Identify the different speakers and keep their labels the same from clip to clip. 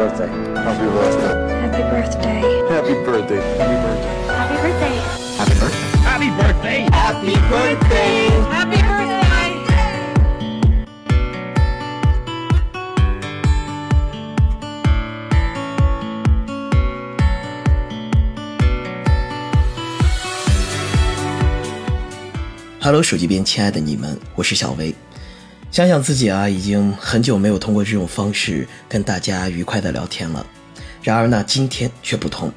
Speaker 1: birthday. Happy birthday.
Speaker 2: Happy birthday.
Speaker 1: Happy birthday. Happy birthday.
Speaker 2: Happy birthday.
Speaker 3: Happy birthday! Happy birthday!
Speaker 2: Happy birthday.
Speaker 4: Hello，手机边亲爱的你们，我是小薇。想想自己啊，已经很久没有通过这种方式跟大家愉快的聊天了。然而呢，今天却不同，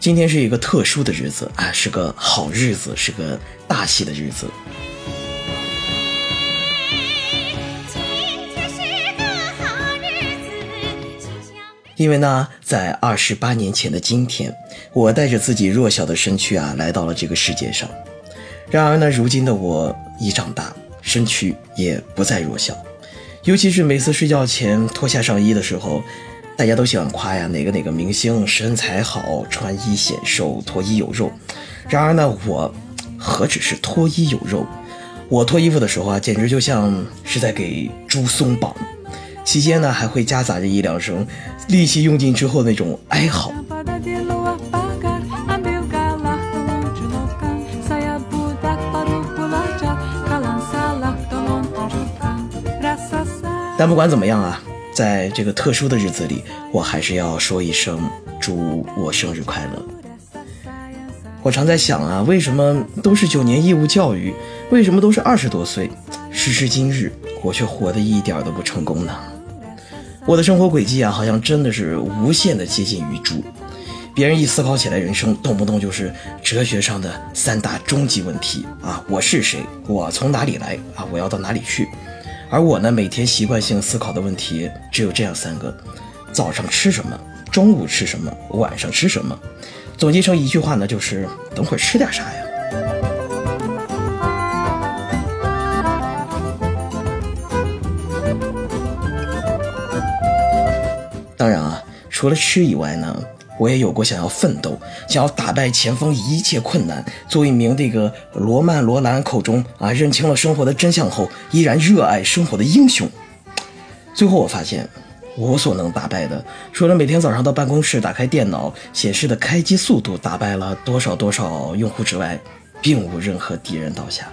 Speaker 4: 今天是一个特殊的日子啊，是个好日子，是个大喜的日子。因为呢，在二十八年前的今天，我带着自己弱小的身躯啊，来到了这个世界上。然而呢，如今的我已长大，身躯也不再弱小。尤其是每次睡觉前脱下上衣的时候，大家都喜欢夸呀哪个哪个明星身材好，穿衣显瘦，脱衣有肉。然而呢，我何止是脱衣有肉，我脱衣服的时候啊，简直就像是在给猪松绑。期间呢，还会夹杂着一两声力气用尽之后那种哀嚎。但不管怎么样啊，在这个特殊的日子里，我还是要说一声祝我生日快乐。我常在想啊，为什么都是九年义务教育，为什么都是二十多岁，时至今日，我却活得一点都不成功呢？我的生活轨迹啊，好像真的是无限的接近于猪。别人一思考起来，人生动不动就是哲学上的三大终极问题啊：我是谁？我从哪里来？啊，我要到哪里去？而我呢，每天习惯性思考的问题只有这样三个：早上吃什么？中午吃什么？晚上吃什么？总结成一句话呢，就是等会儿吃点啥呀？当然啊，除了吃以外呢，我也有过想要奋斗、想要打败前方一切困难，做一名这个罗曼·罗兰口中啊认清了生活的真相后依然热爱生活的英雄。最后我发现，我所能打败的，除了每天早上到办公室打开电脑显示的开机速度打败了多少多少用户之外，并无任何敌人倒下。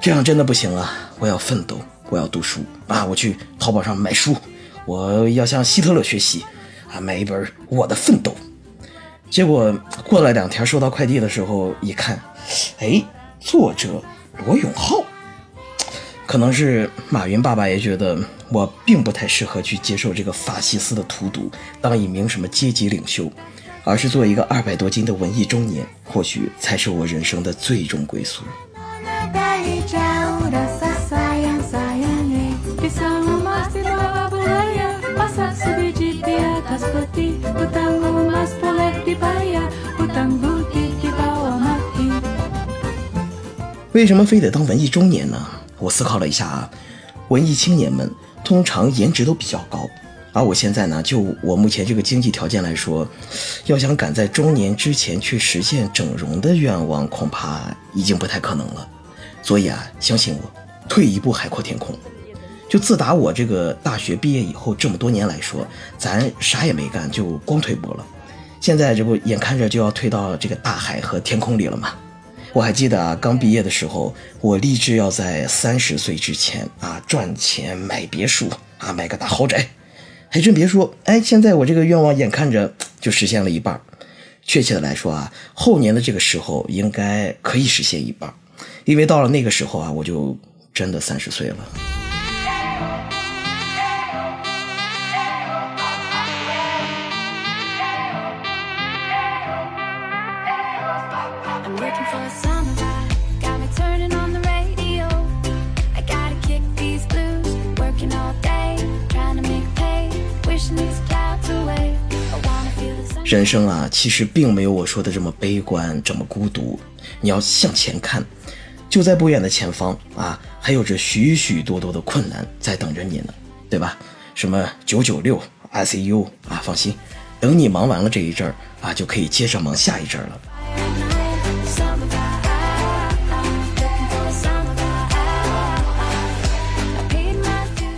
Speaker 4: 这样真的不行啊！我要奋斗，我要读书啊！我去淘宝上买书，我要向希特勒学习买一本《我的奋斗》。结果过了两天，收到快递的时候一看，哎，作者罗永浩。可能是马云爸爸也觉得我并不太适合去接受这个法西斯的荼毒，当一名什么阶级领袖，而是做一个二百多斤的文艺中年，或许才是我人生的最终归宿。为什么非得当文艺中年呢？我思考了一下啊，文艺青年们通常颜值都比较高，而我现在呢，就我目前这个经济条件来说，要想赶在中年之前去实现整容的愿望，恐怕已经不太可能了。所以啊，相信我，退一步海阔天空。就自打我这个大学毕业以后，这么多年来说，咱啥也没干，就光退步了。现在这不眼看着就要退到这个大海和天空里了吗？我还记得啊，刚毕业的时候，我立志要在三十岁之前啊赚钱买别墅啊，买个大豪宅。还真别说，哎，现在我这个愿望眼看着就实现了一半。确切的来说啊，后年的这个时候应该可以实现一半，因为到了那个时候啊，我就真的三十岁了。人生啊，其实并没有我说的这么悲观，这么孤独。你要向前看，就在不远的前方啊，还有着许许多多的困难在等着你呢，对吧？什么九九六、ICU 啊，放心，等你忙完了这一阵儿啊，就可以接着忙下一阵儿了。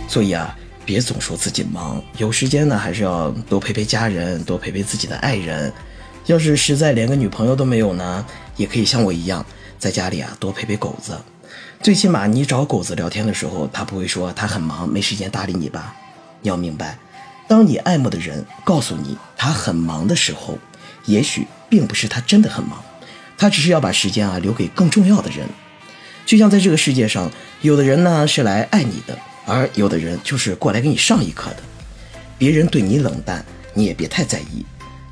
Speaker 4: 所以啊，别总说自己忙，有时间呢还是要多陪陪家人，多陪陪自己的爱人。要是实在连个女朋友都没有呢，也可以像我一样，在家里啊多陪陪狗子。最起码你找狗子聊天的时候，他不会说他很忙没时间搭理你吧？你要明白，当你爱慕的人告诉你他很忙的时候，也许并不是他真的很忙，他只是要把时间啊留给更重要的人。就像在这个世界上，有的人呢是来爱你的，而有的人就是过来给你上一课的。别人对你冷淡，你也别太在意。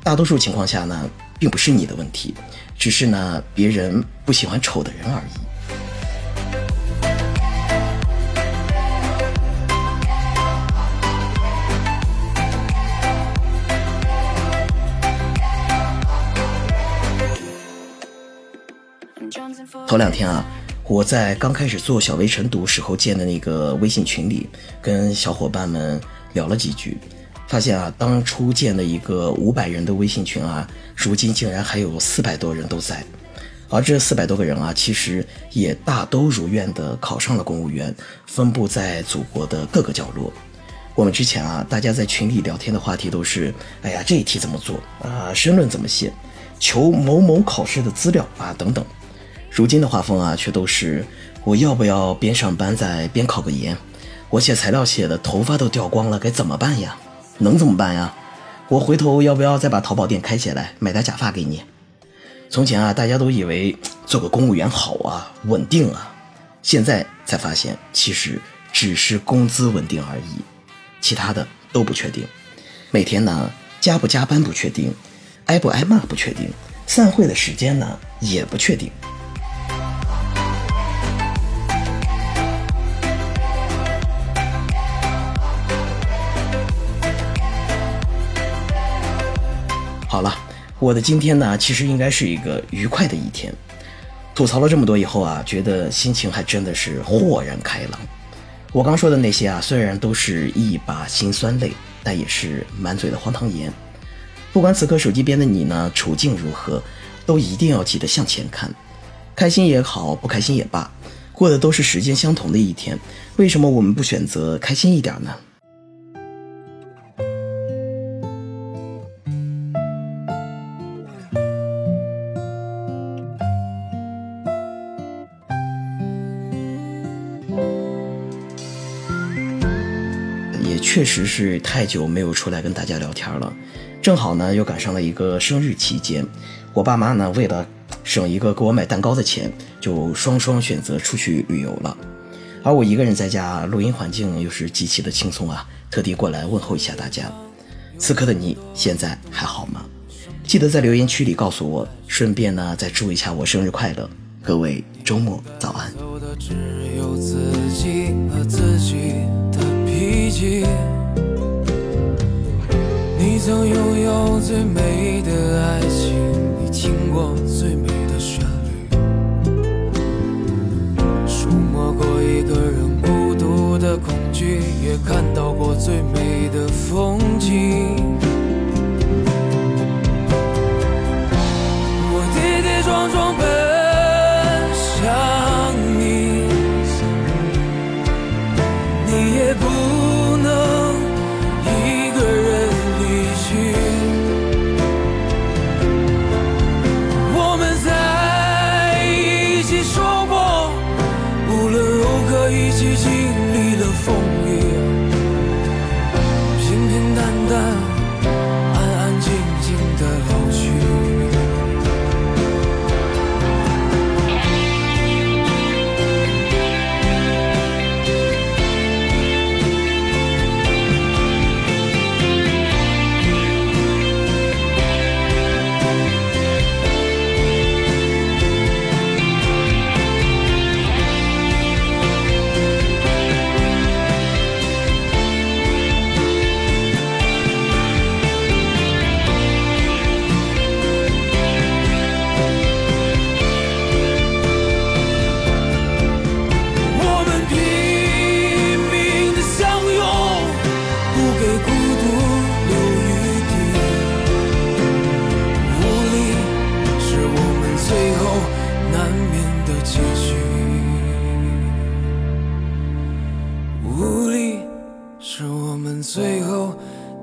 Speaker 4: 大多数情况下呢，并不是你的问题，只是呢别人不喜欢丑的人而已。头两天啊，我在刚开始做小微晨读时候建的那个微信群里，跟小伙伴们聊了几句，发现啊，当初建的一个五百人的微信群啊，如今竟然还有四百多人都在，而这四百多个人啊，其实也大都如愿的考上了公务员，分布在祖国的各个角落。我们之前啊，大家在群里聊天的话题都是，哎呀，这一题怎么做啊？申论怎么写？求某某考试的资料啊，等等。如今的画风啊，却都是我要不要边上班再边考个研？我写材料写的头发都掉光了，该怎么办呀？能怎么办呀？我回头要不要再把淘宝店开起来，买台假发给你？从前啊，大家都以为做个公务员好啊，稳定啊，现在才发现，其实只是工资稳定而已，其他的都不确定。每天呢，加不加班不确定，挨不挨骂不确定，散会的时间呢也不确定。好了，我的今天呢，其实应该是一个愉快的一天。吐槽了这么多以后啊，觉得心情还真的是豁然开朗。我刚说的那些啊，虽然都是一把辛酸泪，但也是满嘴的荒唐言。不管此刻手机边的你呢，处境如何，都一定要记得向前看，开心也好，不开心也罢，过的都是时间相同的一天。为什么我们不选择开心一点呢？确实是太久没有出来跟大家聊天了，正好呢又赶上了一个生日期间，我爸妈呢为了省一个给我买蛋糕的钱，就双双选择出去旅游了，而我一个人在家，录音环境又是极其的轻松啊，特地过来问候一下大家。此刻的你现在还好吗？记得在留言区里告诉我，顺便呢再祝一下我生日快乐。各位周末早安。
Speaker 5: 你曾拥有最美的爱情，你听过最美的旋律，触摸过一个人孤独的恐惧，也看到过最美的风景。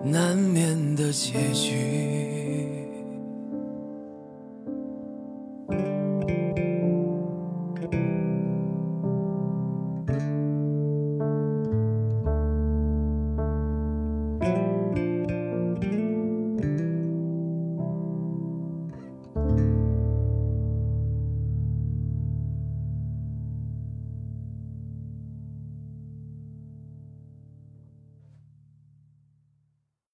Speaker 5: 难免的结局。